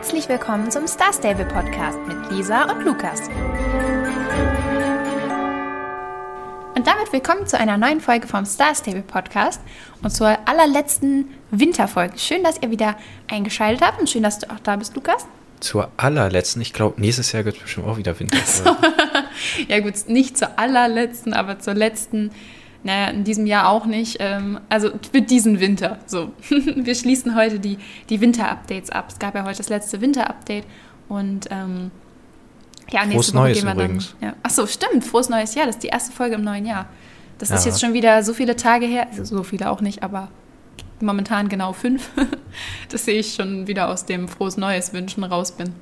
Herzlich willkommen zum Star Stable Podcast mit Lisa und Lukas. Und damit willkommen zu einer neuen Folge vom Star Stable Podcast und zur allerletzten Winterfolge. Schön, dass ihr wieder eingeschaltet habt und schön, dass du auch da bist, Lukas. Zur allerletzten, ich glaube, nächstes Jahr wird es bestimmt auch wieder Winter. Ja gut, nicht zur allerletzten, aber zur letzten naja, in diesem Jahr auch nicht. Ähm, also für diesen Winter. So. Wir schließen heute die, die Winter-Updates ab. Es gab ja heute das letzte Winter-Update und ähm, ja, nächste Frohes Woche Neues gehen wir übrigens. dann. Ja. Achso, stimmt, frohes neues Jahr. Das ist die erste Folge im neuen Jahr. Das ist Ja. jetzt schon wieder so viele Tage her. Also so viele auch nicht, aber momentan genau fünf. Das sehe ich schon wieder aus dem frohes Neues wünschen raus bin.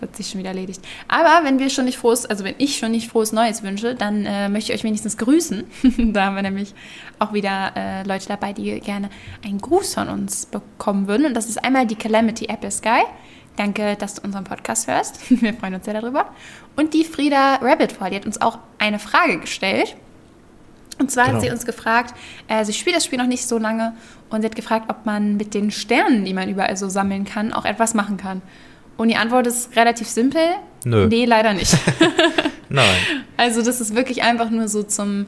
Das hat sich schon wieder erledigt. Aber wenn wir schon nicht frohes, also wenn ich schon nicht frohes Neues wünsche, dann äh, möchte ich euch wenigstens grüßen. da haben wir nämlich auch wieder äh, Leute dabei, die gerne einen Gruß von uns bekommen würden. Und das ist einmal die Calamity Apple Sky. Danke, dass du unseren Podcast hörst. Wir freuen uns sehr darüber. Und die Frieda Rabbitfall, die hat uns auch eine Frage gestellt. Und zwar Genau. hat sie uns gefragt, äh, sie spielt das Spiel noch nicht so lange und sie hat gefragt, ob man mit den Sternen, die man überall so sammeln kann, auch etwas machen kann. Und die Antwort ist relativ simpel. Nö. Nee, leider nicht. Nein. also das ist wirklich einfach nur so zum,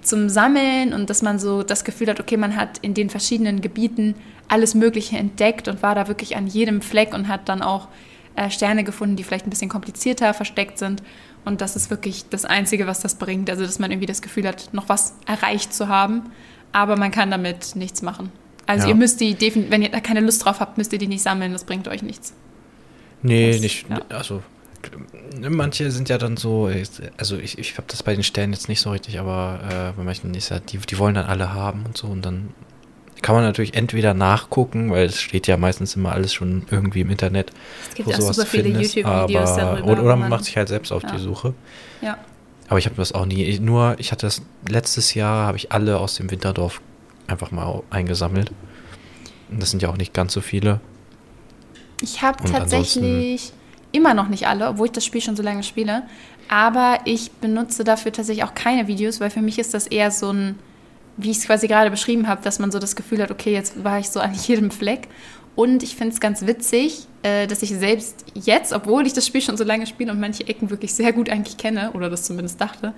zum Sammeln und dass man so das Gefühl hat, okay, man hat in den verschiedenen Gebieten alles Mögliche entdeckt und war da wirklich an jedem Fleck und hat dann auch äh, Sterne gefunden, die vielleicht ein bisschen komplizierter versteckt sind. Und das ist wirklich das Einzige, was das bringt. Also, dass man irgendwie das Gefühl hat, noch was erreicht zu haben, aber man kann damit nichts machen. Also, Ja. ihr müsst die, wenn ihr da keine Lust drauf habt, müsst ihr die nicht sammeln, das bringt euch nichts. Nee, Das- nicht. ja. Also, manche sind ja dann so, also ich, ich habe das bei den Sternen jetzt nicht so richtig, aber äh, bei manchen ist ja, die, die wollen dann alle haben und so und dann kann man natürlich entweder nachgucken, weil es steht ja meistens immer alles schon irgendwie im Internet, Es gibt wo auch sowas super viele YouTube-Videos darüber. Oder, oder man macht sich halt selbst auf ja. die Suche. Ja. Aber ich habe das auch nie. Ich, nur, ich hatte das letztes Jahr, habe ich alle aus dem Winterdorf einfach mal eingesammelt. Und das sind ja auch nicht ganz so viele. Ich habe tatsächlich immer noch nicht alle, obwohl ich das Spiel schon so lange spiele. Aber ich benutze dafür tatsächlich auch keine Videos, weil für mich ist das eher so ein, wie ich es quasi gerade beschrieben habe, dass man so das Gefühl hat, okay, jetzt war ich so an jedem Fleck. Und ich finde es ganz witzig, äh, dass ich selbst jetzt, obwohl ich das Spiel schon so lange spiele und manche Ecken wirklich sehr gut eigentlich kenne, oder das zumindest dachte,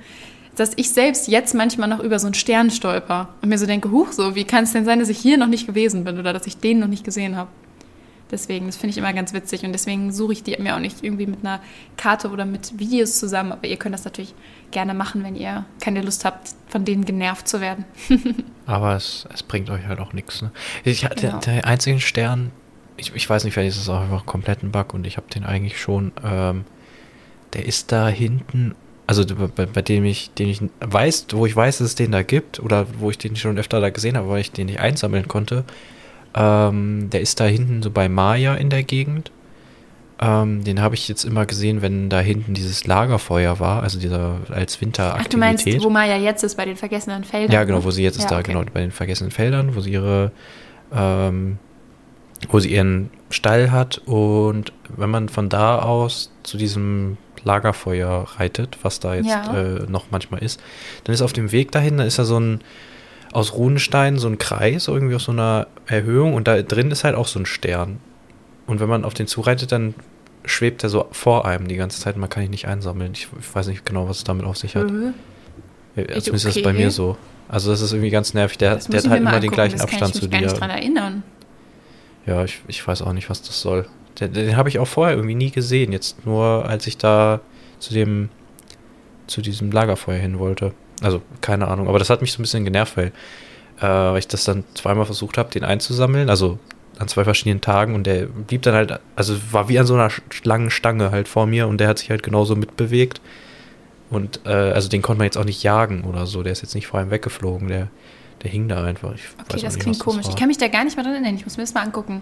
dass ich selbst jetzt manchmal noch über so einen Stern stolper und mir so denke, huch, so, wie kann es denn sein, dass ich hier noch nicht gewesen bin oder dass ich den noch nicht gesehen habe? Deswegen, das finde ich immer ganz witzig und deswegen suche ich die mir auch nicht irgendwie mit einer Karte oder mit Videos zusammen. Aber ihr könnt das natürlich gerne machen, wenn ihr keine Lust habt, von denen genervt zu werden. Aber es, es bringt euch halt auch nichts. Ne? Ich hatte Genau. der einzige Stern, ich, ich weiß nicht, vielleicht ist es auch einfach komplett ein Bug und ich habe den eigentlich schon. Ähm, der ist da hinten, also bei, bei dem ich, den ich weiß, wo ich weiß, dass es den da gibt oder wo ich den schon öfter da gesehen habe, weil ich den nicht einsammeln konnte. Ähm, der ist da hinten so bei Maya in der Gegend. Ähm, den habe ich jetzt immer gesehen, wenn da hinten dieses Lagerfeuer war, also dieser als Ach, du Winteraktivität. meinst, wo Maya jetzt ist, bei den vergessenen Feldern? Ja, genau, ne? wo sie jetzt ist Ja, da, okay. genau, bei den vergessenen Feldern, wo sie ihre, ähm, wo sie ihren Stall hat und wenn man von da aus zu diesem Lagerfeuer reitet, was da jetzt Ja. äh, noch manchmal ist, dann ist auf dem Weg dahin, da ist da so ein aus Runenstein so ein Kreis, irgendwie auf so einer Erhöhung und da drin ist halt auch so ein Stern. Und wenn man auf den zureitet, dann schwebt er so vor einem die ganze Zeit und man kann ihn nicht einsammeln. Ich, ich weiß nicht genau, was es damit auf sich hat. Ich- Zumindest ist das bei okay. mir so. Also das ist irgendwie ganz nervig. Der, der hat halt immer den angucken, gleichen das Abstand kann zu ich mich gar nicht dran dir. erinnern. Ja, ich, ich weiß auch nicht, was das soll. Den, den habe ich auch vorher irgendwie nie gesehen. Jetzt nur, als ich da zu dem zu diesem Lagerfeuer hin wollte. Also keine Ahnung. Aber das hat mich so ein bisschen genervt, weil, äh, weil ich das dann zweimal versucht habe, den einzusammeln. Also an zwei verschiedenen Tagen und der blieb dann halt, also war wie an so einer langen Stange halt vor mir und der hat sich halt genauso mitbewegt. Und äh, also den konnte man jetzt auch nicht jagen oder so. Der ist jetzt nicht vor einem weggeflogen. Der, der hing da einfach. Ich Okay, das nicht, klingt komisch. war. Ich kann mich da gar nicht mehr dran erinnern. Ich muss mir das mal angucken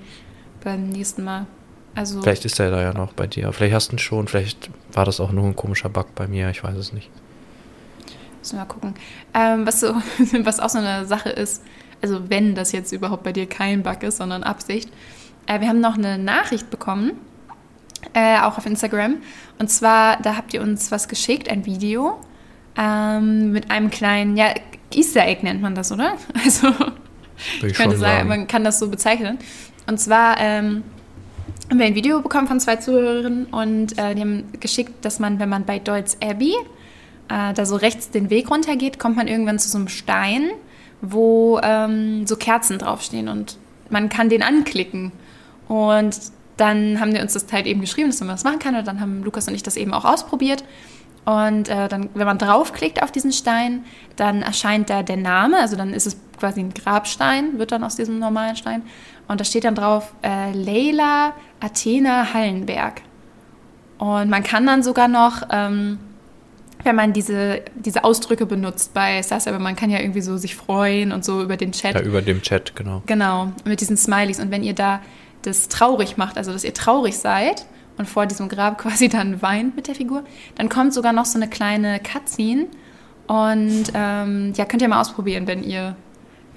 beim nächsten Mal. Also, Vielleicht ist er da ja noch bei dir. Vielleicht hast du ihn schon. Vielleicht war das auch nur ein komischer Bug bei mir. Ich weiß es nicht. Müssen wir mal gucken. Ähm, was, so, was auch so eine Sache ist, also wenn das jetzt überhaupt bei dir kein Bug ist, sondern Absicht. Äh, wir haben noch eine Nachricht bekommen, äh, auch auf Instagram. Und zwar, da habt ihr uns was geschickt, ein Video ähm, mit einem kleinen, ja, Easter Egg nennt man das, oder? Also ich ich könnte sagen. man kann das so bezeichnen. Und zwar ähm, haben wir ein Video bekommen von zwei Zuhörerinnen und äh, die haben geschickt, dass man, wenn man bei Deutz Abbey äh, da so rechts den Weg runtergeht, kommt man irgendwann zu so einem Stein, wo ähm, so Kerzen draufstehen und man kann den anklicken. Und dann haben die uns das halt eben geschrieben, dass man das machen kann. Und dann haben Lukas und ich das eben auch ausprobiert. Und äh, dann, wenn man draufklickt auf diesen Stein, dann erscheint da der Name. Also dann ist es quasi ein Grabstein, wird dann aus diesem normalen Stein. Und da steht dann drauf äh, Leila Athena Hallenberg. Und man kann dann sogar noch, ähm, wenn man diese, diese Ausdrücke benutzt bei Sasa, aber man kann ja irgendwie so sich freuen und so über den Chat. Ja, über dem Chat, genau. Genau, mit diesen Smileys. Und wenn ihr da das traurig macht, also dass ihr traurig seid und vor diesem Grab quasi dann weint mit der Figur, dann kommt sogar noch so eine kleine Cutscene. Und ähm, ja, könnt ihr mal ausprobieren, wenn ihr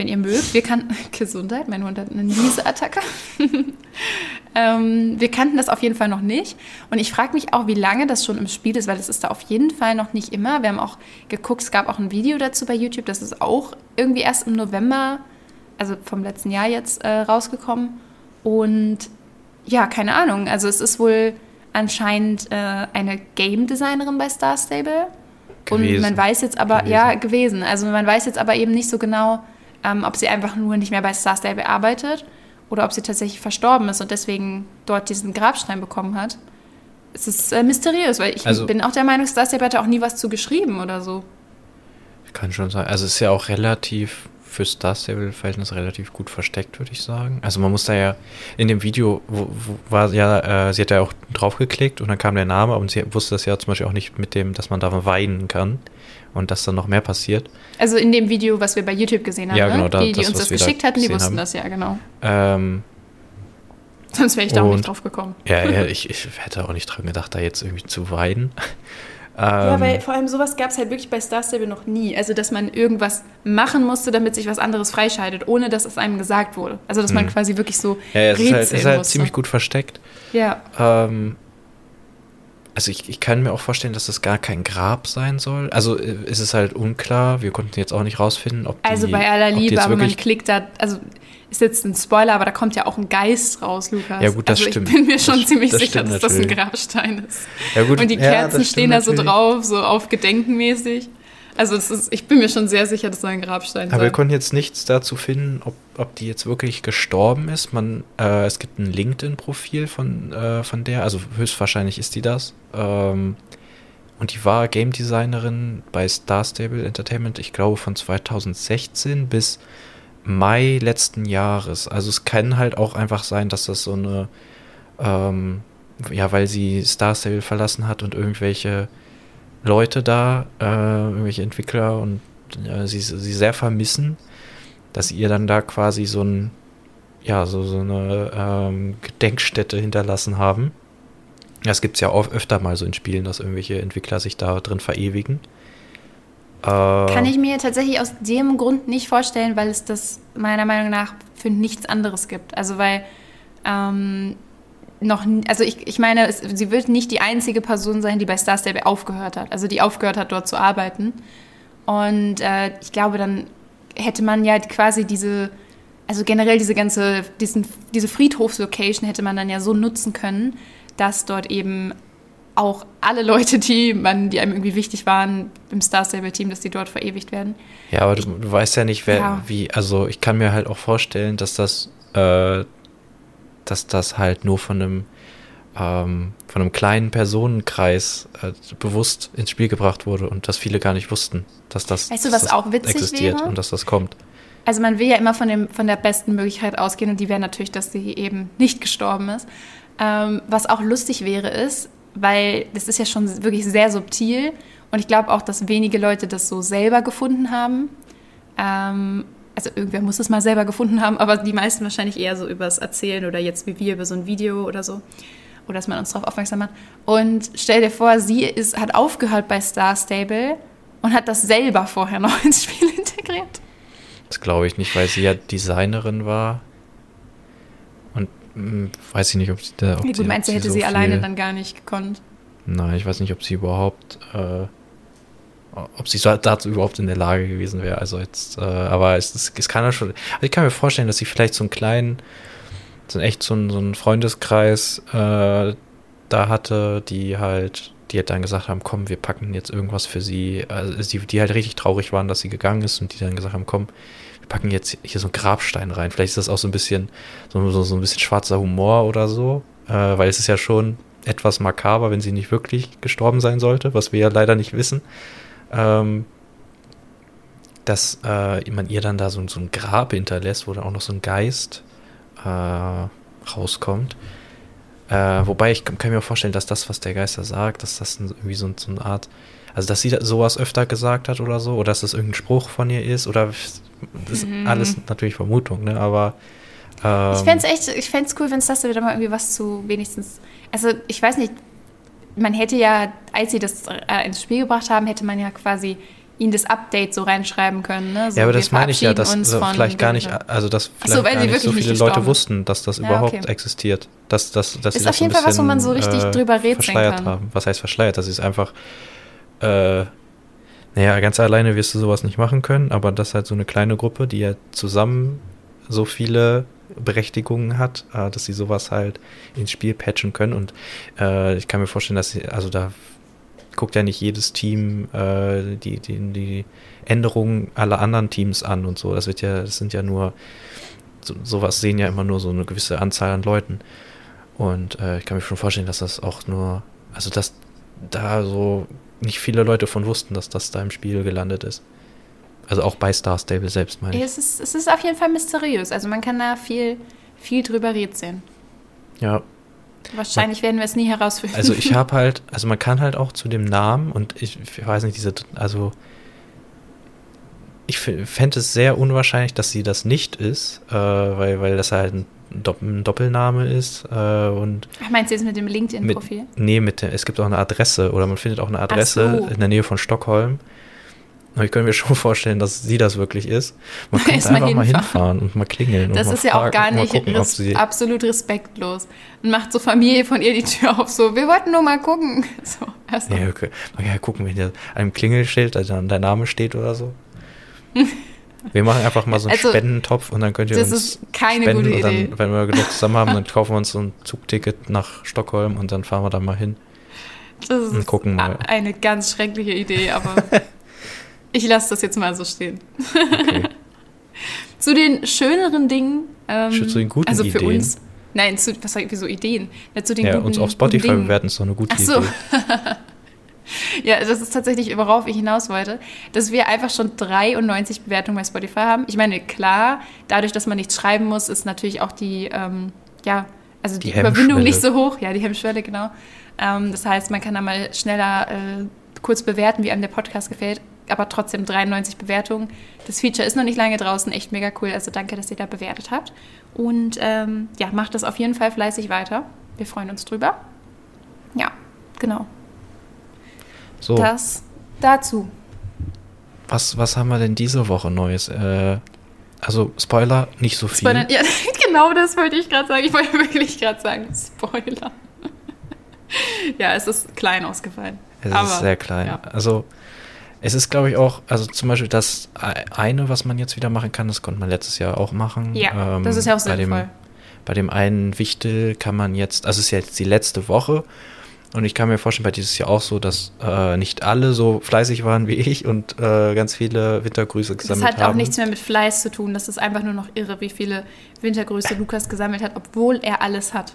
wenn ihr mögt. Wir kannten, Gesundheit, mein Hund hat eine Nieseattacke. ähm, wir kannten das auf jeden Fall noch nicht. Und ich frage mich auch, wie lange das schon im Spiel ist, weil das ist da auf jeden Fall noch nicht immer. Wir haben auch geguckt, es gab auch ein Video dazu bei YouTube, das ist auch irgendwie erst im November, also vom letzten Jahr jetzt äh, rausgekommen. Und ja, keine Ahnung. Also es ist wohl anscheinend äh, eine Game Designerin bei Star Stable. Gewesen. Und man weiß jetzt aber, gewesen. ja, gewesen. Also man weiß jetzt aber eben nicht so genau, ähm, ob sie einfach nur nicht mehr bei Star Stable arbeitet oder ob sie tatsächlich verstorben ist und deswegen dort diesen Grabstein bekommen hat. Es ist äh, mysteriös, weil ich also, bin auch der Meinung, Star Stable hat auch nie was zu geschrieben oder so. Kann schon sein. Also es ist ja auch relativ für Star Stable-Verhältnis relativ gut versteckt, würde ich sagen. Also man muss da ja, in dem Video wo, wo war ja, äh, sie hat ja auch draufgeklickt und dann kam der Name und sie wusste das ja zum Beispiel auch nicht mit dem, dass man da weinen kann und dass dann noch mehr passiert. Also in dem Video, was wir bei YouTube gesehen haben, ja, genau, da, die, die das, uns das geschickt da hatten, die wussten haben. das ja, genau. Ähm, Sonst wäre ich da auch nicht drauf gekommen. Ja, ja ich, ich hätte auch nicht dran gedacht, da jetzt irgendwie zu weinen. Ja, weil ähm, vor allem sowas gab es halt wirklich bei Star Stable noch nie. Also, dass man irgendwas machen musste, damit sich was anderes freischaltet, ohne dass es einem gesagt wurde. Also, dass man hm. quasi wirklich so. Ja, ja es ist halt, ist halt ziemlich gut versteckt. Ja. Ähm, also, ich, ich kann mir auch vorstellen, dass das gar kein Grab sein soll. Also, äh, ist es halt unklar. Wir konnten jetzt auch nicht rausfinden, ob. Die, also, bei aller Liebe, aber man klickt da. Also, ist jetzt ein Spoiler, aber da kommt ja auch ein Geist raus, Lukas. Ja, gut, das also stimmt. Ich bin mir schon das, ziemlich das sicher, dass natürlich. das ein Grabstein ist. Ja, gut. Und die Kerzen ja, stehen da so drauf, so auf Gedenkenmäßig. Also ist, ich bin mir schon sehr sicher, dass das ein Grabstein ist. Aber wir konnten jetzt nichts dazu finden, ob, ob die jetzt wirklich gestorben ist. Man, äh, es gibt ein LinkedIn-Profil von, äh, von der, also höchstwahrscheinlich ist die das. Ähm, und die war Game Designerin bei Star Stable Entertainment, ich glaube von 2016 bis Mai letzten Jahres. Also es kann halt auch einfach sein, dass das so eine, ähm, ja, weil sie Star Stable verlassen hat und irgendwelche Leute da, äh, irgendwelche Entwickler und äh, sie, sie sehr vermissen, dass ihr dann da quasi so ein, ja, so, so eine ähm, Gedenkstätte hinterlassen haben. Das gibt es ja auch öfter mal so in Spielen, dass irgendwelche Entwickler sich da drin verewigen. Kann ich mir tatsächlich aus dem Grund nicht vorstellen, weil es das meiner Meinung nach für nichts anderes gibt. Also weil ähm, noch, also ich, ich meine, es, sie wird nicht die einzige Person sein, die bei Star Stable aufgehört hat, also die aufgehört hat, dort zu arbeiten. Und äh, ich glaube, dann hätte man ja quasi diese, also generell diese ganze, diesen, diese Friedhofslocation hätte man dann ja so nutzen können, dass dort eben auch alle Leute, die, man, die einem irgendwie wichtig waren im Star Stable Team, dass die dort verewigt werden. Ja, aber du, du weißt ja nicht, wer, ja. wie, also ich kann mir halt auch vorstellen, dass das, äh, dass das halt nur von einem, ähm, von einem kleinen Personenkreis äh, bewusst ins Spiel gebracht wurde und dass viele gar nicht wussten, dass das, weißt du, was das auch witzig existiert wäre? und dass das kommt. Also man will ja immer von, dem, von der besten Möglichkeit ausgehen und die wäre natürlich, dass sie eben nicht gestorben ist. Ähm, was auch lustig wäre, ist, weil das ist ja schon wirklich sehr subtil und ich glaube auch, dass wenige Leute das so selber gefunden haben. Ähm, also irgendwer muss es mal selber gefunden haben, aber die meisten wahrscheinlich eher so übers Erzählen oder jetzt wie wir über so ein Video oder so. Oder dass man uns darauf aufmerksam macht. Und stell dir vor, sie ist, hat aufgehört bei Star Stable und hat das selber vorher noch ins Spiel integriert. Das glaube ich nicht, weil sie ja Designerin war hm, weiß ich nicht, ob sie da. Ob ja, du meinst, sie hätte so sie alleine dann gar nicht gekonnt? Nein, ich weiß nicht, ob sie überhaupt. Äh, ob sie dazu überhaupt in der Lage gewesen wäre. Also jetzt, äh, aber es, es, es kann ja schon. Also ich kann mir vorstellen, dass sie vielleicht so einen kleinen, so echt so ein, so ein Freundeskreis äh, da hatte, die halt, die halt dann gesagt haben, komm, wir packen jetzt irgendwas für sie, also die, die halt richtig traurig waren, dass sie gegangen ist und die dann gesagt haben, komm, wir packen jetzt hier so einen Grabstein rein. Vielleicht ist das auch so ein bisschen, so, so, so ein bisschen schwarzer Humor oder so, äh, weil es ist ja schon etwas makaber, wenn sie nicht wirklich gestorben sein sollte, was wir ja leider nicht wissen. Ähm, dass äh, man ihr dann da so, so, ein Grab hinterlässt, wo dann auch noch so ein Geist äh, rauskommt. Äh, wobei ich kann, kann, mir vorstellen, dass das, was der Geister sagt, dass das irgendwie so, so, eine Art, also dass sie sowas öfter gesagt hat oder so, oder dass das irgendein Spruch von ihr ist, oder das ist mhm. alles natürlich Vermutung, ne? Aber ähm, ich fände es echt, ich fände es cool, wenn es das wieder mal irgendwie was zu wenigstens, also ich weiß nicht, man hätte ja, als sie das äh, ins Spiel gebracht haben, hätte man ja quasi ihnen das Update so reinschreiben können. Ne? So, ja, aber das meine ich ja, dass so vielleicht gar nicht, also dass vielleicht so, gar nicht so viele Leute wussten, dass das ja, überhaupt okay. existiert. Dass, dass, dass ist auf jeden Fall was, wo man so richtig äh, drüber rätseln verschleiert kann. Haben. Was heißt verschleiert? Das ist einfach, äh, naja, ganz alleine wirst du sowas nicht machen können, aber das ist halt so eine kleine Gruppe, die ja zusammen so viele Berechtigungen hat, äh, dass sie sowas halt ins Spiel patchen können. Und äh, ich kann mir vorstellen, dass sie, also da guckt ja nicht jedes Team äh, die, die, die Änderungen aller anderen Teams an und so. Das wird ja, das sind ja nur, so, sowas sehen ja immer nur so eine gewisse Anzahl an Leuten. Und äh, ich kann mir schon vorstellen, dass das auch nur, also dass da so nicht viele Leute von wussten, dass das da im Spiel gelandet ist. Also auch bei Star Stable selbst, meine ich. Es ist, es ist auf jeden Fall mysteriös. Also man kann da viel, viel drüber rätseln. Ja. Wahrscheinlich man, werden wir es nie herausfinden. Also ich habe halt, also man kann halt auch zu dem Namen und ich, ich weiß nicht, diese, also ich fände es sehr unwahrscheinlich, dass sie das nicht ist, äh, weil, weil das halt ein, Dopp ein Doppelname ist. Äh, und Ach, meinst du jetzt mit dem LinkedIn-Profil? Nee, mit es gibt auch eine Adresse oder man findet auch eine Adresse so. in der Nähe von Stockholm. Aber ich könnte mir schon vorstellen, dass sie das wirklich ist. Man könnte einfach mal hinfahren. und mal klingeln. Das ist ja auch gar nicht gucken, res absolut respektlos. Und macht so Familie von ihr die Tür auf, so, wir wollten nur mal gucken. So, erst ja, okay. Man kann ja gucken, wenn hier einem Klingelschild dann dein Name steht oder so. Wir machen einfach mal so einen also, Spendentopf und dann könnt ihr das uns ist keine spenden gute Idee. und dann, wenn wir genug zusammen haben, dann kaufen wir uns so ein Zugticket nach Stockholm und dann fahren wir da mal hin. Das ist und gucken mal. eine ganz schreckliche Idee, aber Ich lasse das jetzt mal so stehen. Okay. zu den schöneren Dingen. Ähm, zu den guten also für Ideen. uns. Nein, zu, was sag ich, wieso Ideen? Ja, zu den ja, guten, uns auf Spotify bewerten ist doch eine gute Ach so. Idee. ja, das ist tatsächlich, worauf ich hinaus wollte, dass wir einfach schon 93 Bewertungen bei Spotify haben. Ich meine, klar, dadurch, dass man nichts schreiben muss, ist natürlich auch die, ähm, ja, also die, die Überwindung nicht so hoch. Ja, die Hemmschwelle, genau. Ähm, das heißt, man kann da mal schneller äh, kurz bewerten, wie einem der Podcast gefällt aber trotzdem 93 Bewertungen. Das Feature ist noch nicht lange draußen, echt mega cool. Also danke, dass ihr da bewertet habt. Und ähm, ja, macht das auf jeden Fall fleißig weiter. Wir freuen uns drüber. Ja, genau. So. Das dazu. Was, was haben wir denn diese Woche Neues? Äh, also Spoiler, nicht so viel. Spoiler, ja, genau das wollte ich gerade sagen. Ich wollte wirklich gerade sagen, Spoiler. ja, es ist klein ausgefallen. Es Aber, ist sehr klein. Ja. Also es ist, glaube ich, auch, also zum Beispiel das eine, was man jetzt wieder machen kann, das konnte man letztes Jahr auch machen. Ja, ähm, das ist ja auch sinnvoll. Bei dem, bei dem einen Wichtel kann man jetzt, also es ist jetzt die letzte Woche und ich kann mir vorstellen, bei dieses Jahr auch so, dass äh, nicht alle so fleißig waren wie ich und äh, ganz viele Wintergrüße gesammelt haben. Das hat auch nichts mehr mit Fleiß zu tun. Das ist einfach nur noch irre, wie viele Wintergrüße Lukas gesammelt hat, obwohl er alles hat.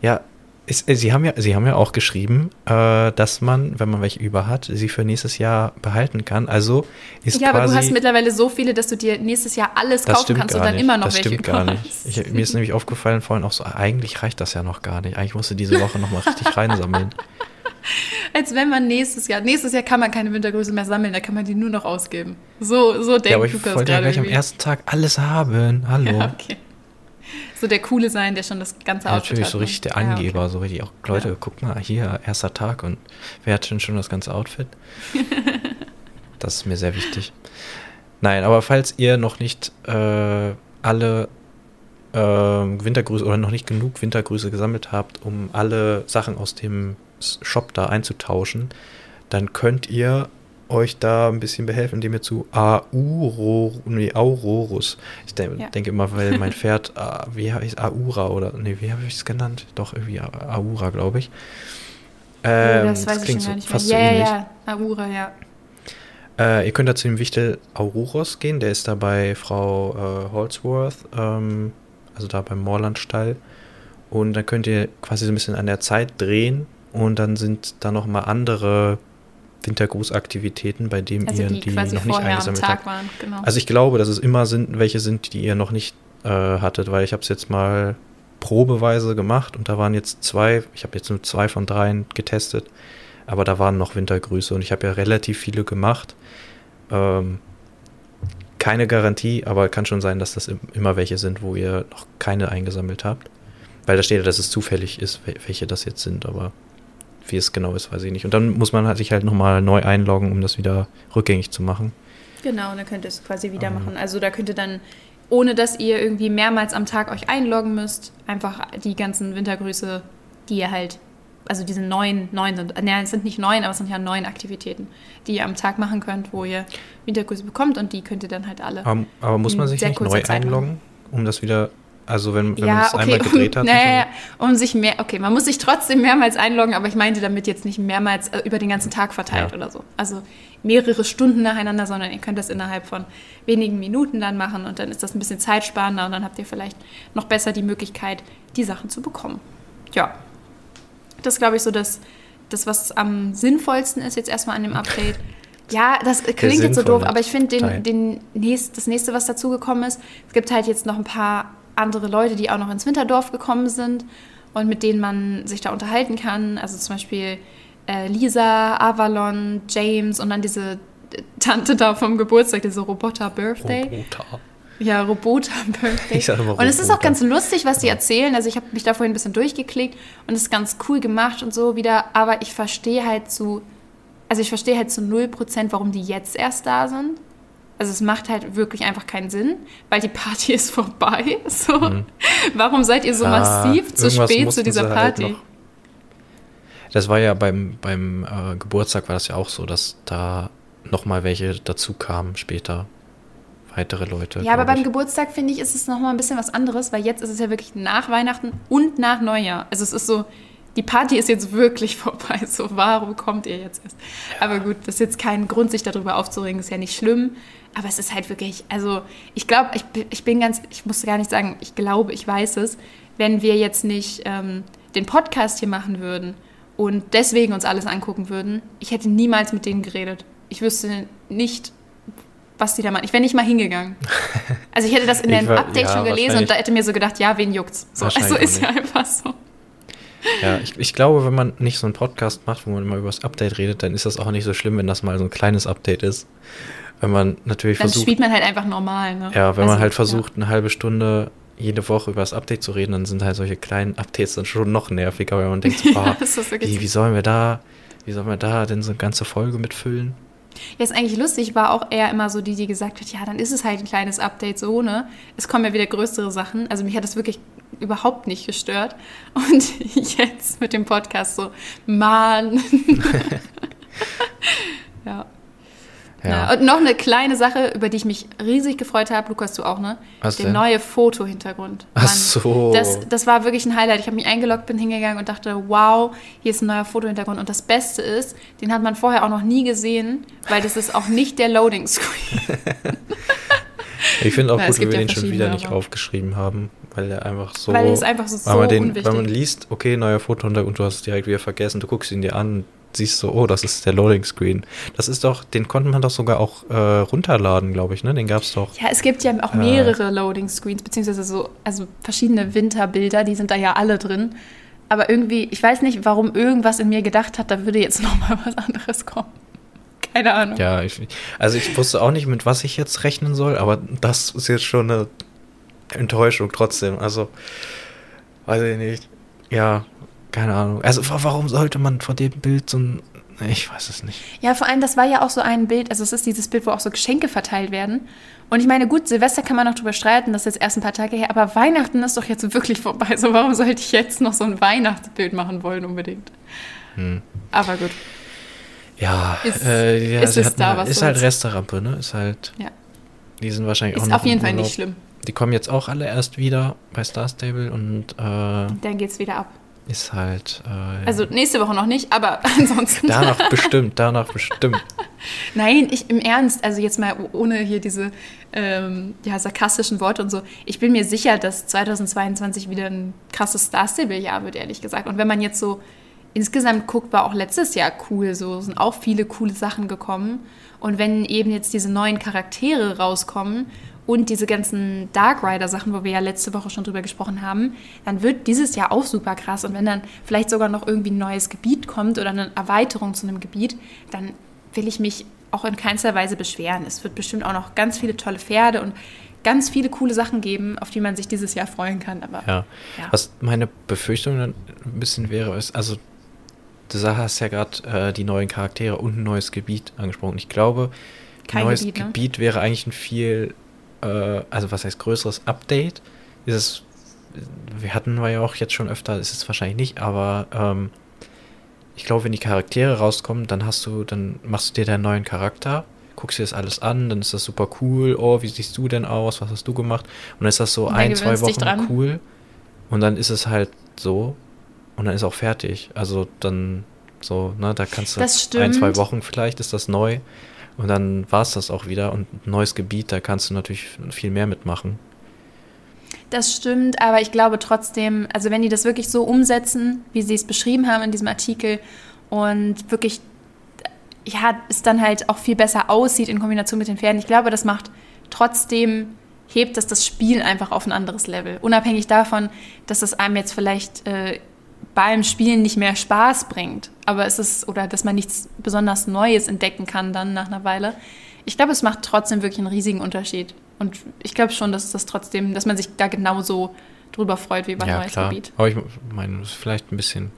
Ja, ist, äh, Sie, haben ja, Sie haben ja auch geschrieben, äh, dass man, wenn man welche über hat, sie für nächstes Jahr behalten kann. Also ist Ja, aber du hast mittlerweile so viele, dass du dir nächstes Jahr alles kaufen kannst und dann nicht. immer noch das welche stimmt gar nicht. Ich, mir ist nämlich aufgefallen vorhin auch so, eigentlich reicht das ja noch gar nicht. Eigentlich musst du diese Woche nochmal richtig reinsammeln. Als wenn man nächstes Jahr, nächstes Jahr kann man keine Wintergröße mehr sammeln, da kann man die nur noch ausgeben. So, so denkt ja, aber ich wollte ja gleich am ersten Tag alles haben. Hallo. Ja, okay so der Coole sein, der schon das ganze ja, Outfit Natürlich, hat, so ne? richtig der Angeber, ja, okay. so richtig auch, Leute, ja. guck mal, hier, erster Tag und wer hat denn schon das ganze Outfit? das ist mir sehr wichtig. Nein, aber falls ihr noch nicht äh, alle äh, Wintergrüße oder noch nicht genug Wintergrüße gesammelt habt, um alle Sachen aus dem Shop da einzutauschen, dann könnt ihr euch da ein bisschen behelfen, indem ihr zu Auro, nee, Aurorus. Ich de ja. denke immer, weil mein Pferd, uh, wie heißt Aura oder, nee, wie habe ich es genannt? Doch, irgendwie Aura, glaube ich. Ähm, oh, das, das klingt so fast ja, so ähnlich. Ja, ja, Aura, ja. Äh, ihr könnt da zu dem Wichtel Auroros gehen, der ist da bei Frau äh, Holdsworth, ähm, also da beim Moorlandstall. Und dann könnt ihr quasi so ein bisschen an der Zeit drehen und dann sind da nochmal andere Wintergrußaktivitäten, bei denen also ihr die, die noch nicht eingesammelt habt. Genau. Also ich glaube, dass es immer sind, welche sind, die ihr noch nicht äh, hattet, weil ich habe es jetzt mal probeweise gemacht und da waren jetzt zwei, ich habe jetzt nur zwei von dreien getestet, aber da waren noch Wintergrüße und ich habe ja relativ viele gemacht. Ähm, keine Garantie, aber kann schon sein, dass das immer welche sind, wo ihr noch keine eingesammelt habt. Weil da steht ja, dass es zufällig ist, welche das jetzt sind, aber wie es genau ist, weiß ich nicht. Und dann muss man sich halt nochmal neu einloggen, um das wieder rückgängig zu machen. Genau, und dann könnt ihr es quasi wieder ähm. machen. Also da könnt ihr dann, ohne dass ihr irgendwie mehrmals am Tag euch einloggen müsst, einfach die ganzen Wintergrüße, die ihr halt, also diese neuen, neuen sind, ne, es sind nicht neun, aber es sind ja neun Aktivitäten, die ihr am Tag machen könnt, wo ihr Wintergrüße bekommt und die könnt ihr dann halt alle. Aber, aber muss man sich nicht neu einloggen, um das wieder also wenn, wenn ja, man es okay, einmal gedreht hat. Naja, um sich mehr, okay, man muss sich trotzdem mehrmals einloggen, aber ich meinte damit jetzt nicht mehrmals äh, über den ganzen Tag verteilt ja. oder so. Also mehrere Stunden nacheinander, sondern ihr könnt das innerhalb von wenigen Minuten dann machen und dann ist das ein bisschen zeitsparender und dann habt ihr vielleicht noch besser die Möglichkeit, die Sachen zu bekommen. Ja, das glaube ich so das, das, was am sinnvollsten ist jetzt erstmal an dem Update. Ja, das klingt jetzt so doof, aber ich finde den, den nächst, das nächste, was dazugekommen ist, es gibt halt jetzt noch ein paar andere Leute, die auch noch ins Winterdorf gekommen sind und mit denen man sich da unterhalten kann. Also zum Beispiel äh, Lisa, Avalon, James und dann diese Tante da vom Geburtstag, diese Roboter-Birthday. Roboter. Ja, Roboter-Birthday. Ich sage immer Und es ist auch ganz lustig, was die erzählen. Also ich habe mich da vorhin ein bisschen durchgeklickt und es ist ganz cool gemacht und so wieder. Aber ich verstehe halt zu, also ich verstehe halt zu 0%, warum die jetzt erst da sind. Also es macht halt wirklich einfach keinen Sinn, weil die Party ist vorbei. So. Mhm. Warum seid ihr so ah, massiv zu spät zu dieser halt Party? Halt das war ja beim, beim äh, Geburtstag war das ja auch so, dass da nochmal welche dazu kamen später. Weitere Leute. Ja, aber beim ich. Geburtstag finde ich, ist es nochmal ein bisschen was anderes, weil jetzt ist es ja wirklich nach Weihnachten und nach Neujahr. Also es ist so, die Party ist jetzt wirklich vorbei. So, warum kommt ihr jetzt erst? Ja. Aber gut, das ist jetzt kein Grund, sich darüber aufzuregen, ist ja nicht schlimm. Aber es ist halt wirklich, also ich glaube, ich, ich bin ganz, ich musste gar nicht sagen, ich glaube, ich weiß es, wenn wir jetzt nicht ähm, den Podcast hier machen würden und deswegen uns alles angucken würden, ich hätte niemals mit denen geredet. Ich wüsste nicht, was die da machen. Ich wäre nicht mal hingegangen. Also ich hätte das in dem Update ja, schon gelesen und da hätte mir so gedacht, ja, wen juckt's? So, also ist ja einfach so. Ja, ich, ich glaube, wenn man nicht so einen Podcast macht, wo man immer über das Update redet, dann ist das auch nicht so schlimm, wenn das mal so ein kleines Update ist. Wenn man natürlich dann versucht. spielt man halt einfach normal, ne? Ja, wenn also, man halt versucht, ja. eine halbe Stunde jede Woche über das Update zu reden, dann sind halt solche kleinen Updates dann schon noch nerviger, weil man denkt, so, ja, wie, wie sollen wir da, wie sollen wir da denn so eine ganze Folge mitfüllen? Ja, ist eigentlich lustig, war auch eher immer so die, die gesagt hat, ja, dann ist es halt ein kleines Update so, ne? Es kommen ja wieder größere Sachen. Also mich hat das wirklich überhaupt nicht gestört. Und jetzt mit dem Podcast so, Mann. ja. Ja. ja. Und noch eine kleine Sache, über die ich mich riesig gefreut habe, Lukas, du auch, ne? Was Der denn? neue Fotohintergrund. Ach so. Das, das war wirklich ein Highlight. Ich habe mich eingeloggt, bin hingegangen und dachte, wow, hier ist ein neuer Fotohintergrund. Und das Beste ist, den hat man vorher auch noch nie gesehen, weil das ist auch nicht der Loading Screen. ich finde auch Na, gut, wie wir den schon wieder nicht aufgeschrieben haben, weil er einfach so. Weil es einfach so, so weil man den, unwichtig. Weil man liest, okay, neuer Fotohintergrund, du hast es direkt wieder vergessen, du guckst ihn dir an, siehst so, oh, das ist der Loading Screen. Das ist doch, den konnte man doch sogar auch äh, runterladen, glaube ich, ne? Den gab es doch. Ja, es gibt ja auch mehrere äh, Loading Screens, beziehungsweise so, also verschiedene Winterbilder, die sind da ja alle drin. Aber irgendwie, ich weiß nicht, warum irgendwas in mir gedacht hat, da würde jetzt nochmal was anderes kommen. Keine Ahnung. Ja, ich, also ich wusste auch nicht, mit was ich jetzt rechnen soll, aber das ist jetzt schon eine Enttäuschung trotzdem. Also, weiß ich nicht. Ja, keine Ahnung. Also warum sollte man vor dem Bild so ein. Ich weiß es nicht. Ja, vor allem, das war ja auch so ein Bild, also es ist dieses Bild, wo auch so Geschenke verteilt werden. Und ich meine, gut, Silvester kann man noch drüber streiten, das ist jetzt erst ein paar Tage her, aber Weihnachten ist doch jetzt wirklich vorbei. So, warum sollte ich jetzt noch so ein Weihnachtsbild machen wollen unbedingt? Hm. Aber gut. Ja, Ist- äh, ja ist es da, was ist halt? Resterampe, ne? Ist halt. Ja. Die sind wahrscheinlich auch Ist noch auf jeden Fall nicht schlimm. Die kommen jetzt auch alle erst wieder bei Star Stable und äh, Dann geht's wieder ab. Ist halt. Äh, Also nächste Woche noch nicht, aber ansonsten. danach bestimmt, danach bestimmt. Nein, ich im Ernst, also jetzt mal ohne hier diese ähm, ja, sarkastischen Worte und so. Ich bin mir sicher, dass 2022 wieder ein krasses Star Stable-Jahr wird, ehrlich gesagt. Und wenn man jetzt so insgesamt guckt, war auch letztes Jahr cool. So sind auch viele coole Sachen gekommen. Und wenn eben jetzt diese neuen Charaktere rauskommen und diese ganzen Dark Rider-Sachen, wo wir ja letzte Woche schon drüber gesprochen haben, dann wird dieses Jahr auch super krass. Und wenn dann vielleicht sogar noch irgendwie ein neues Gebiet kommt oder eine Erweiterung zu einem Gebiet, dann will ich mich auch in keinster Weise beschweren. Es wird bestimmt auch noch ganz viele tolle Pferde und ganz viele coole Sachen geben, auf die man sich dieses Jahr freuen kann. Aber Ja. Ja. Was meine Befürchtung dann ein bisschen wäre, ist, also du hast ja gerade äh, die neuen Charaktere und ein neues Gebiet angesprochen. Ich glaube, ein Kein neues Gebiet, Gebiet, ne? wäre eigentlich ein viel, äh, also was heißt größeres Update. Ist es, wir hatten wir ja auch jetzt schon öfter, ist es wahrscheinlich nicht, aber ähm, ich glaube, wenn die Charaktere rauskommen, dann hast du, dann machst du dir deinen neuen Charakter, guckst dir das alles an, dann ist das super cool. Oh, wie siehst du denn aus? Was hast du gemacht? Und dann ist das so ein, zwei Wochen cool. Und dann ist es halt so. Und dann ist auch fertig. Also dann so, ne, da kannst du Das ein, zwei. Wochen vielleicht ist das neu. Und dann war es das auch wieder. Und ein neues Gebiet, da kannst du natürlich viel mehr mitmachen. Das stimmt, aber ich glaube trotzdem, also wenn die das wirklich so umsetzen, wie sie es beschrieben haben in diesem Artikel und wirklich, ja, es dann halt auch viel besser aussieht in Kombination mit den Pferden, ich glaube, das macht trotzdem, hebt das das Spiel einfach auf ein anderes Level. Unabhängig davon, dass es einem jetzt vielleicht äh, beim Spielen nicht mehr Spaß bringt, aber es ist, oder dass man nichts besonders Neues entdecken kann dann nach einer Weile. Ich glaube, es macht trotzdem wirklich einen riesigen Unterschied. Und ich glaube schon, dass das trotzdem, dass man sich da genauso drüber freut wie bei ja, neues klar. Gebiet. Aber ich meine, es ist vielleicht ein bisschen.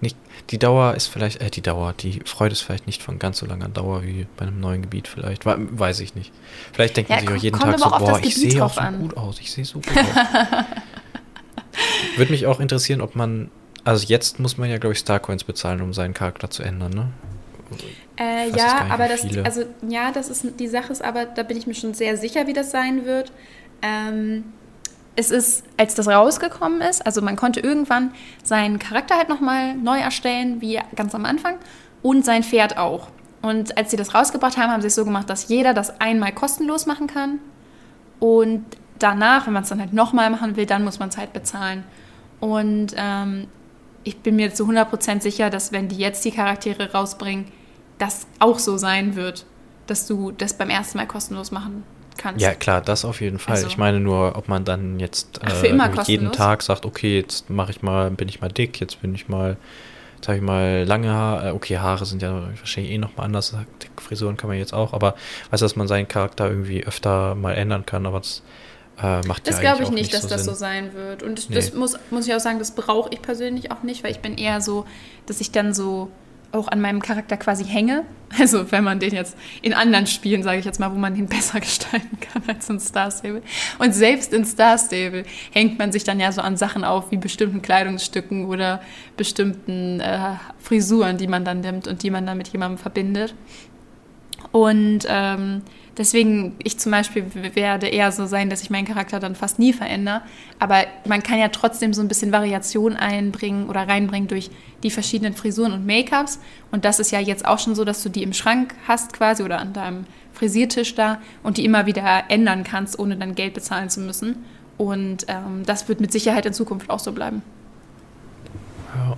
Nicht, die Dauer ist vielleicht, äh, die Dauer, die Freude ist vielleicht nicht von ganz so langer Dauer wie bei einem neuen Gebiet vielleicht. We- Weiß ich nicht. Vielleicht denkt Ja, man sich auch jeden Tag so, boah, ich sehe auch so an. gut aus, ich sehe so gut aus. Würde mich auch interessieren, ob man, also jetzt muss man ja, glaube ich, Starcoins bezahlen, um seinen Charakter zu ändern, ne? Äh, ja, aber das, viele. also ja, das ist die Sache ist aber, da bin ich mir schon sehr sicher, wie das sein wird. Ähm, es ist, als das rausgekommen ist, also man konnte irgendwann seinen Charakter halt nochmal neu erstellen, wie ganz am Anfang, und sein Pferd auch. Und als sie das rausgebracht haben, haben sie es so gemacht, dass jeder das einmal kostenlos machen kann. Und danach, wenn man es dann halt nochmal machen will, dann muss man es halt bezahlen. Und ähm, ich bin mir zu 100% sicher, dass wenn die jetzt die Charaktere rausbringen, das auch so sein wird, dass du das beim ersten Mal kostenlos machen kannst. Ja, klar, das auf jeden Fall. Also- ich meine nur, ob man dann jetzt äh, jeden? Tag sagt, okay, jetzt mache ich mal, bin ich mal dick, jetzt bin ich mal, jetzt habe ich mal lange Haare. Äh, Okay, Haare sind ja wahrscheinlich eh nochmal anders. Frisuren kann man jetzt auch, aber weißt du, dass man seinen Charakter irgendwie öfter mal ändern kann, aber das äh, macht Das ja glaube ich auch nicht, dass so das Sinn. so sein wird. Und das, Nee. das muss, muss ich auch sagen, das brauche ich persönlich auch nicht, weil ich bin eher so, dass ich dann so auch an meinem Charakter quasi hänge. Also wenn man den jetzt in anderen Spielen, sage ich jetzt mal, wo man ihn besser gestalten kann als in Star Stable. Und selbst in Star Stable hängt man sich dann ja so an Sachen auf, wie bestimmten Kleidungsstücken oder bestimmten äh, Frisuren, die man dann nimmt und die man dann mit jemandem verbindet. Und ähm, deswegen, ich zum Beispiel werde eher so sein, dass ich meinen Charakter dann fast nie verändere. Aber man kann ja trotzdem so ein bisschen Variation einbringen oder reinbringen durch die verschiedenen Frisuren und Make-ups. Und das ist ja jetzt auch schon so, dass du die im Schrank hast quasi oder an deinem Frisiertisch da und die immer wieder ändern kannst, ohne dann Geld bezahlen zu müssen. Und ähm, das wird mit Sicherheit in Zukunft auch so bleiben. Ja.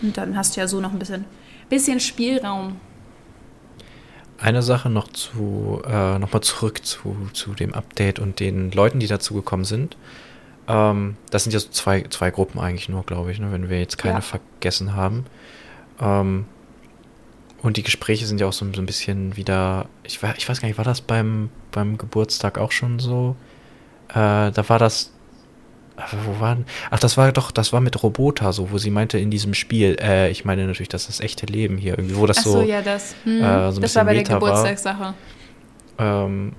Und dann hast du ja so noch ein bisschen, bisschen Spielraum. Eine Sache noch zu, äh, nochmal zurück zu, zu dem Update und den Leuten, die dazu gekommen sind. Ähm, das sind ja so zwei, zwei Gruppen eigentlich nur, glaube ich, ne, wenn wir jetzt keine Ja. vergessen haben. Ähm, und die Gespräche sind ja auch so, so ein bisschen wieder, ich, ich weiß gar nicht, war das beim, beim Geburtstag auch schon so? Äh, da war das, wo waren, ach, das war doch, das war mit Robota so, wo sie meinte in diesem Spiel, äh, ich meine natürlich, das ist das echte Leben hier irgendwie, wo das Ach so, ja, das. Hm, äh, so das war bei der. Geburtstagssache. ähm,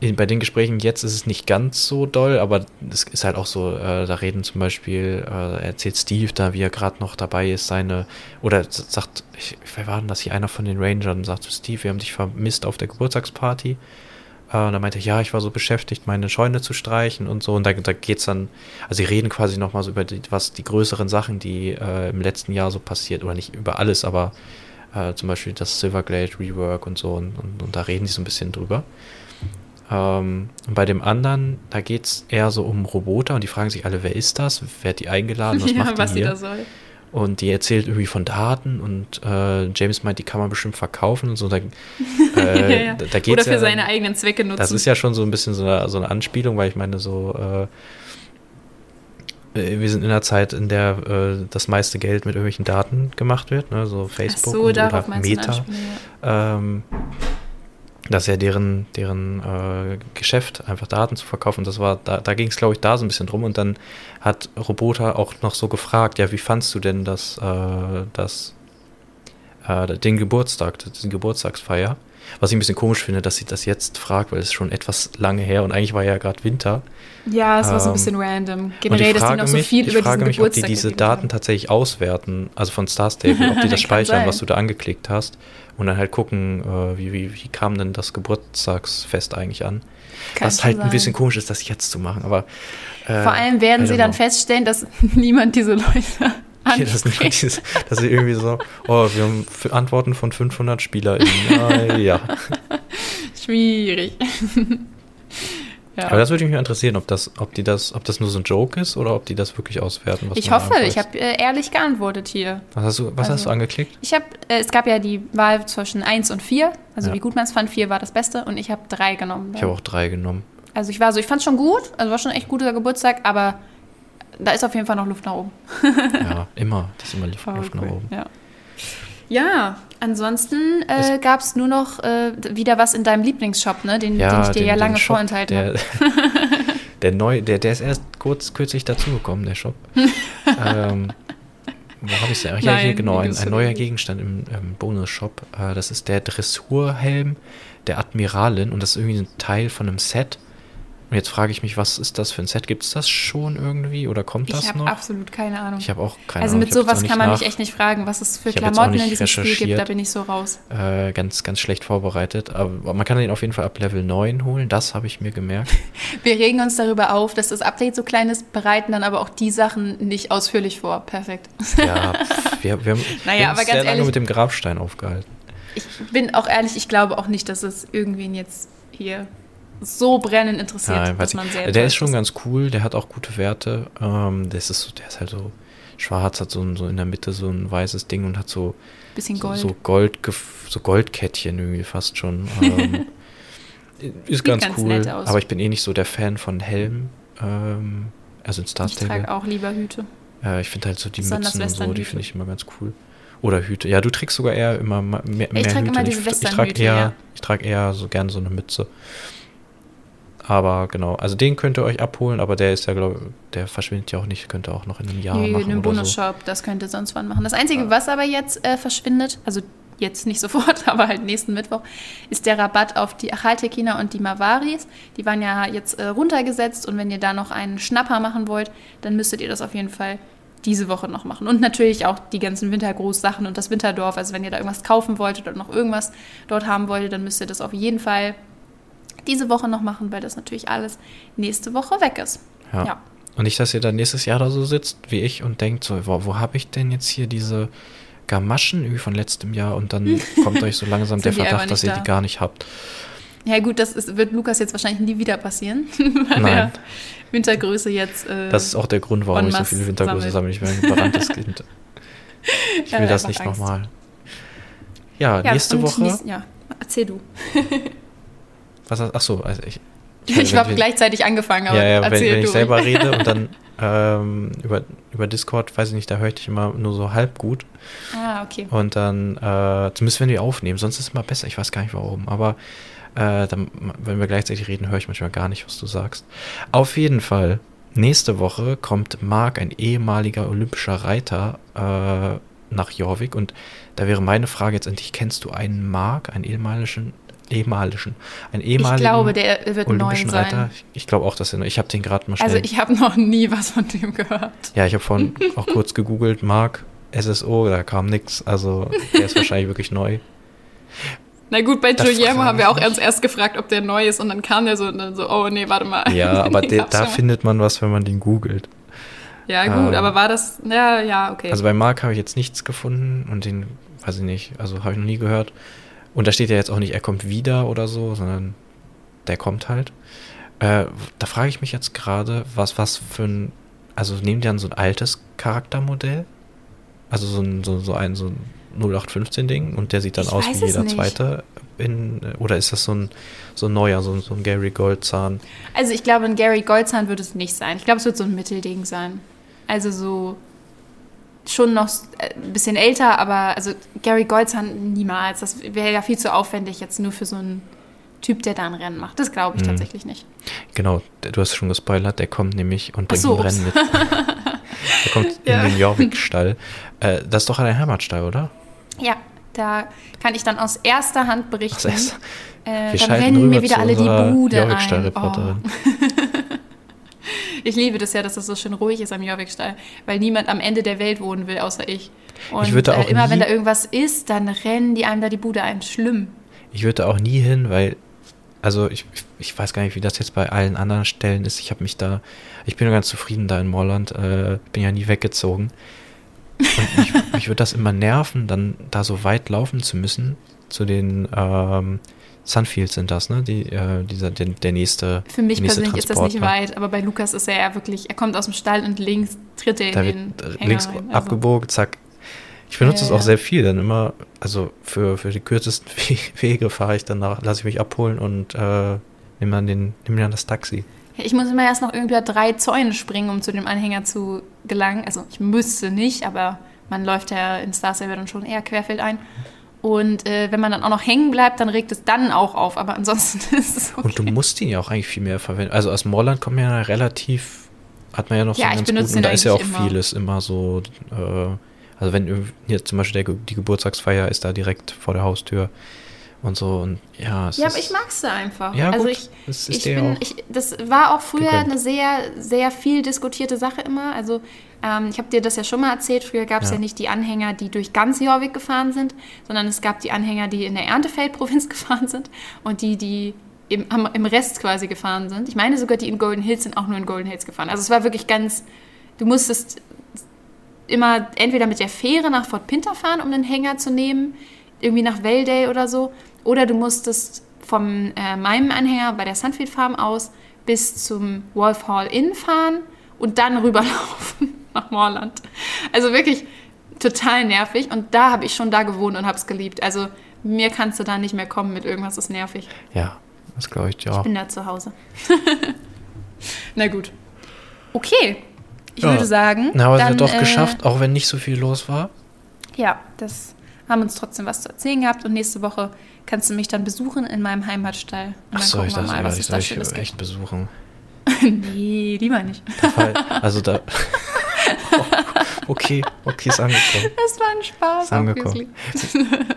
in, bei den Gesprächen jetzt ist es nicht ganz so doll, aber es ist halt auch so, äh, da reden zum Beispiel, äh, erzählt Steve da, wie er gerade noch dabei ist, seine, oder sagt, ich, wer war denn das hier, einer von den Rangern, sagt zu Steve, wir haben dich vermisst auf der Geburtstagsparty. Äh, und dann meinte er, ja, ich war so beschäftigt, meine Scheune zu streichen und so. Und da, da geht es dann, also sie reden quasi nochmal so über die, was die größeren Sachen, die äh, im letzten Jahr so passiert, oder nicht über alles, aber äh, zum Beispiel das Silverglade Rework und so. Und, und, und da reden die so ein bisschen drüber. Ähm, und bei dem anderen, da geht es eher so um Roboter und die fragen sich alle, wer ist das? Wer hat die eingeladen? Was ja, macht die was hier? da soll. Und die erzählt irgendwie von Daten und äh, James meint, die kann man bestimmt verkaufen und so. Da, äh, ja, ja. da Oder für ja, seine eigenen Zwecke nutzen. Das ist ja schon so ein bisschen so eine, so eine Anspielung, weil ich meine, so äh, äh wir sind in einer Zeit, in der äh, das meiste Geld mit irgendwelchen Daten gemacht wird, ne? so Facebook so, oder Meta. Ähm, das ist ja deren, deren äh, Geschäft, einfach Daten zu verkaufen. Das war, da, da ging es, glaube ich, da so ein bisschen drum. Und dann hat Roboter auch noch so gefragt, ja, wie fandst du denn das, äh, das, äh, den Geburtstag, die Geburtstagsfeier? Was ich ein bisschen komisch finde, dass sie das jetzt fragt, weil es schon etwas lange her und eigentlich war ja gerade Winter. Ja, es war so ein bisschen ähm, random. Generell, dass die noch so viel mich, über diesen mich, Geburtstag ob die diese Daten haben. tatsächlich auswerten, also von Star Stable, ob die das speichern, was du da angeklickt hast und dann halt gucken, äh, wie, wie, wie kam denn das Geburtstagsfest eigentlich an. Kann was halt sein. ein bisschen komisch ist, das jetzt zu machen, aber. Äh, Vor allem werden sie dann know. feststellen, dass niemand diese Leute ja, das, dieses, das ist irgendwie so, oh, wir haben Antworten von 500 SpielerInnen. Ah, ja. Schwierig. Ja. Aber das würde mich interessieren, ob das, ob die das, ob das nur so ein Joke ist oder ob die das wirklich auswerten. ich hoffe, ich habe äh, ehrlich geantwortet hier. Was hast du, was also, hast du angeklickt? Ich habe, äh, es gab ja die Wahl zwischen 1 und 4, also ja. wie gut man es fand, 4 war das Beste und ich habe 3 genommen. Ich habe auch 3 genommen. Also ich war so, ich fand es schon gut, also war schon echt guter Geburtstag, aber da ist auf jeden Fall noch Luft nach oben. ja, immer. Das ist immer Luft, Luft cool. nach oben. Ja. Ja, ansonsten äh, gab es nur noch äh, wieder was in deinem Lieblingsshop, ne? den, ja, den ich dir den, ja lange Shop, vorenthalten habe. der, neu, der, der ist erst kurz, kürzlich dazugekommen, der Shop. ähm, wo habe ich es denn? Ja, hier genau, ein, ein neuer Gegenstand im, im Bonus-Shop. Äh, das ist der Dressurhelm der Admiralin und das ist irgendwie ein Teil von einem Set. Und jetzt frage ich mich, was ist das für ein Set? Gibt es das schon irgendwie oder kommt das ich noch? Ich habe absolut keine Ahnung. Ich habe auch keine also Ahnung. Also mit sowas kann man nach. mich echt nicht fragen, was es für ich Klamotten in diesem Spiel gibt, da bin ich so raus. Äh, ganz, ganz schlecht vorbereitet. Aber man kann den auf jeden Fall ab Level 9 holen, das habe ich mir gemerkt. wir regen uns darüber auf, dass das Update so klein ist, bereiten dann aber auch die Sachen nicht ausführlich vor. Perfekt. ja, wir, wir haben, naja, uns sehr ehrlich, lange mit dem Grabstein aufgehalten. Ich bin auch ehrlich, ich glaube auch nicht, dass es irgendwen jetzt hier so brennend interessiert, ja, dass man sehr Der ist schon ganz cool, der hat auch gute Werte. Ähm, das ist so, der ist halt so schwarz, hat so, ein, so in der Mitte so ein weißes Ding und hat so, Bisschen Gold. so, so, Gold, so Goldkettchen irgendwie fast schon. Ähm, ist ganz, ganz cool, aber ich bin eh nicht so der Fan von Helmen. Ähm, also in Star. Ich trage auch lieber Hüte. Äh, ich finde halt so die Mützen und so, die finde ich immer ganz cool. Oder Hüte. Ja, du trägst sogar eher immer mehr, mehr ich trage Immer diese ich, ich trage eher, ja. ich trage eher so gern so eine Mütze. Aber genau, also den könnt ihr euch abholen, aber der ist ja, glaube ich, der verschwindet ja auch nicht, könnt ihr auch noch in einem Jahr nee, machen. In einem Bonusshop, so. das könnt ihr sonst wann machen. Das Einzige, ja. was aber jetzt äh, verschwindet, also jetzt nicht sofort, aber halt nächsten Mittwoch, ist der Rabatt auf die Achaltekina und die Mavaris. Die waren ja jetzt äh, runtergesetzt und wenn ihr da noch einen Schnapper machen wollt, dann müsstet ihr das auf jeden Fall diese Woche noch machen. Und natürlich auch die ganzen Wintergroßsachen und das Winterdorf. Also wenn ihr da irgendwas kaufen wolltet oder noch irgendwas dort haben wolltet, dann müsst ihr das auf jeden Fall diese Woche noch machen, weil das natürlich alles nächste Woche weg ist. Ja. ja. Und nicht, dass ihr dann nächstes Jahr da so sitzt wie ich und denkt so, wo, wo habe ich denn jetzt hier diese Gamaschen von letztem Jahr und dann kommt euch so langsam der Verdacht, dass ihr da. die gar nicht habt. Ja gut, das ist, wird Lukas jetzt wahrscheinlich nie wieder passieren, weil Nein. Wintergröße jetzt. Äh, das ist auch der Grund, warum ich so viele Wintergröße sammle. Ich bin ein verbranntes Kind. Ich will ja, das nicht nochmal. Ja, ja, nächste Woche. Nächst, ja, erzähl du. Was, ach so, also ich. Ich, ich habe gleichzeitig angefangen, aber ja, ja, wenn, wenn ich selber rede und dann ähm, über, über Discord, weiß ich nicht, da höre ich dich immer nur so halb gut. Ah, okay. Und dann, äh, zumindest wenn wir aufnehmen, sonst ist es immer besser, ich weiß gar nicht warum, aber äh, dann, wenn wir gleichzeitig reden, höre ich manchmal gar nicht, was du sagst. Auf jeden Fall, nächste Woche kommt Marc, ein ehemaliger olympischer Reiter, äh, nach Jorvik und da wäre meine Frage jetzt endlich, kennst du einen Marc, einen ehemaligen Ehemalischen. Ein ehemaligen Ich glaube, der wird neu olympischen sein. Reiter. Ich, ich glaube auch, dass er. Ich habe den gerade mal schnell. Also ich habe noch nie was von dem gehört. ja, ich habe vorhin auch kurz gegoogelt, Mark SSO, da kam nix. Also der ist wahrscheinlich wirklich neu. Na gut, bei Das Guillermo haben wir auch erst, erst gefragt, ob der neu ist und dann kam der so und dann so, oh nee, warte mal. Ja, aber Den de, gab's da findet man was, wenn man den googelt. Ja gut, ähm, aber war das, ja, ja, okay. Also bei Mark habe ich jetzt nichts gefunden und den, weiß ich nicht, also habe ich noch nie gehört. Und da steht ja jetzt auch nicht, er kommt wieder oder so, sondern der kommt halt. Äh, da frage ich mich jetzt gerade, was, was für ein, also nehmen die dann so ein altes Charaktermodell? Also so ein, so, so ein, so ein 0815-Ding und der sieht dann Ich aus wie jeder nicht. zweite in, oder ist das so ein, so ein neuer, so, so ein Gary Goldzahn? Also ich glaube, ein Gary Goldzahn wird es nicht sein. Ich glaube, es wird so ein Mittelding sein. Also so schon noch äh, ein bisschen älter, aber also Gary Goldzahn niemals. Das wäre ja viel zu aufwendig jetzt nur für so einen Typ, der da ein Rennen macht. Das glaube ich Mhm. tatsächlich nicht. Genau, du hast schon gespoilert, der kommt nämlich und bringt so, ein Rennen mit. der kommt Ja. in den Jorvik-Stall. Äh, das ist doch ein Heimatstall, oder? Ja, da kann ich dann aus erster Hand berichten. Aus erster- Äh, Wir dann rennen mir wieder alle die Bude ein. Oh. Ich liebe das ja, dass das so schön ruhig ist am Jorvikstall, weil niemand am Ende der Welt wohnen will, außer ich. Und Ich würde auch äh, immer, wenn nie- da irgendwas ist, dann rennen die einem da die Bude ein. Schlimm. Ich würde auch nie hin, weil, also ich, ich weiß gar nicht, wie das jetzt bei allen anderen Stellen ist. Ich habe mich da, ich bin ganz zufrieden da in Morland, äh, bin ja nie weggezogen. Und mich, mich würde das immer nerven, dann da so weit laufen zu müssen, zu den ähm, Sunfields sind das, ne? Die, äh, dieser, der, der nächste. Für mich nächste persönlich ist das nicht weit, aber bei Lukas ist er ja wirklich, er kommt aus dem Stall und links tritt er in Da den wird äh, Hänger links rein. Also, abgebogen, zack. Ich benutze Ja, es auch ja. sehr viel, dann immer, also für, für die kürzesten We- Wege fahre ich danach, lasse ich mich abholen und äh, nehme dann, den, dann das Taxi. Ich muss immer erst noch irgendwie drei Zäune springen, um zu dem Anhänger zu gelangen. Also ich müsste nicht, aber man läuft ja in Star Saber dann schon eher querfeldein. Und äh, wenn man dann auch noch hängen bleibt, dann regt es dann auch auf. Aber ansonsten ist es okay. Und du musst ihn ja auch eigentlich viel mehr verwenden. Also aus Morland kommt man ja relativ, hat man ja noch Ja, ich so einen benutze guten, da ist ja auch immer. vieles immer so, äh, also wenn hier zum Beispiel der, die Geburtstagsfeier ist da direkt vor der Haustür und so und ja, Ja, aber ich mag es da einfach. Ja, also gut, ich, das ich bin, ich, das war auch früher gegönnt. eine sehr, sehr viel diskutierte Sache immer. Also ähm, ich habe dir das ja schon mal erzählt. Früher gab es ja. Ja. nicht die Anhänger, die durch ganz Jorvik gefahren sind, sondern es gab die Anhänger, die in der Erntefeld-Provinz gefahren sind und die, die im, am- im Rest quasi gefahren sind. Ich meine sogar, die in Golden Hills sind auch nur in Golden Hills gefahren. Also es war wirklich ganz, du musstest immer entweder mit der Fähre nach Fort Pinter fahren, um den Hänger zu nehmen, irgendwie nach Valday oder so, oder du musstest vom äh, meinem Anhänger bei der Sunfield Farm aus bis zum Wolf Hall Inn fahren und dann rüberlaufen nach Moorland. Also wirklich total nervig und da habe ich schon da gewohnt und habe es geliebt. Also mir kannst du da nicht mehr kommen mit irgendwas ist nervig. ja, das glaube ich dir Ich auch. bin da zu Hause. Na gut. Okay. Ich Ja. würde sagen, Na, aber es dann, hat doch äh, geschafft, auch wenn nicht so viel los war. Ja, das haben uns trotzdem was zu erzählen gehabt und nächste Woche kannst du mich dann besuchen in meinem Heimatstall. Und dann Achso, gucken ich wir dachte, mal, was ich soll ich Schönes gibt. echt besuchen. Nee, lieber nicht. Also da. okay, okay, ist angekommen. Das war ein Spaß. Ist angekommen.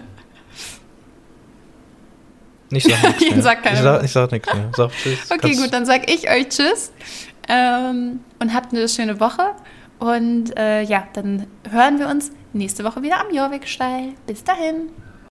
Ich sag nichts Ich mehr. sag ich sag, ich sag nichts mehr. Sag tschüss. Okay, Kannst- gut, dann sag ich euch Tschüss ähm, und habt eine schöne Woche. Und äh, ja, dann hören wir uns nächste Woche wieder am Jorvik-Stall. Bis dahin.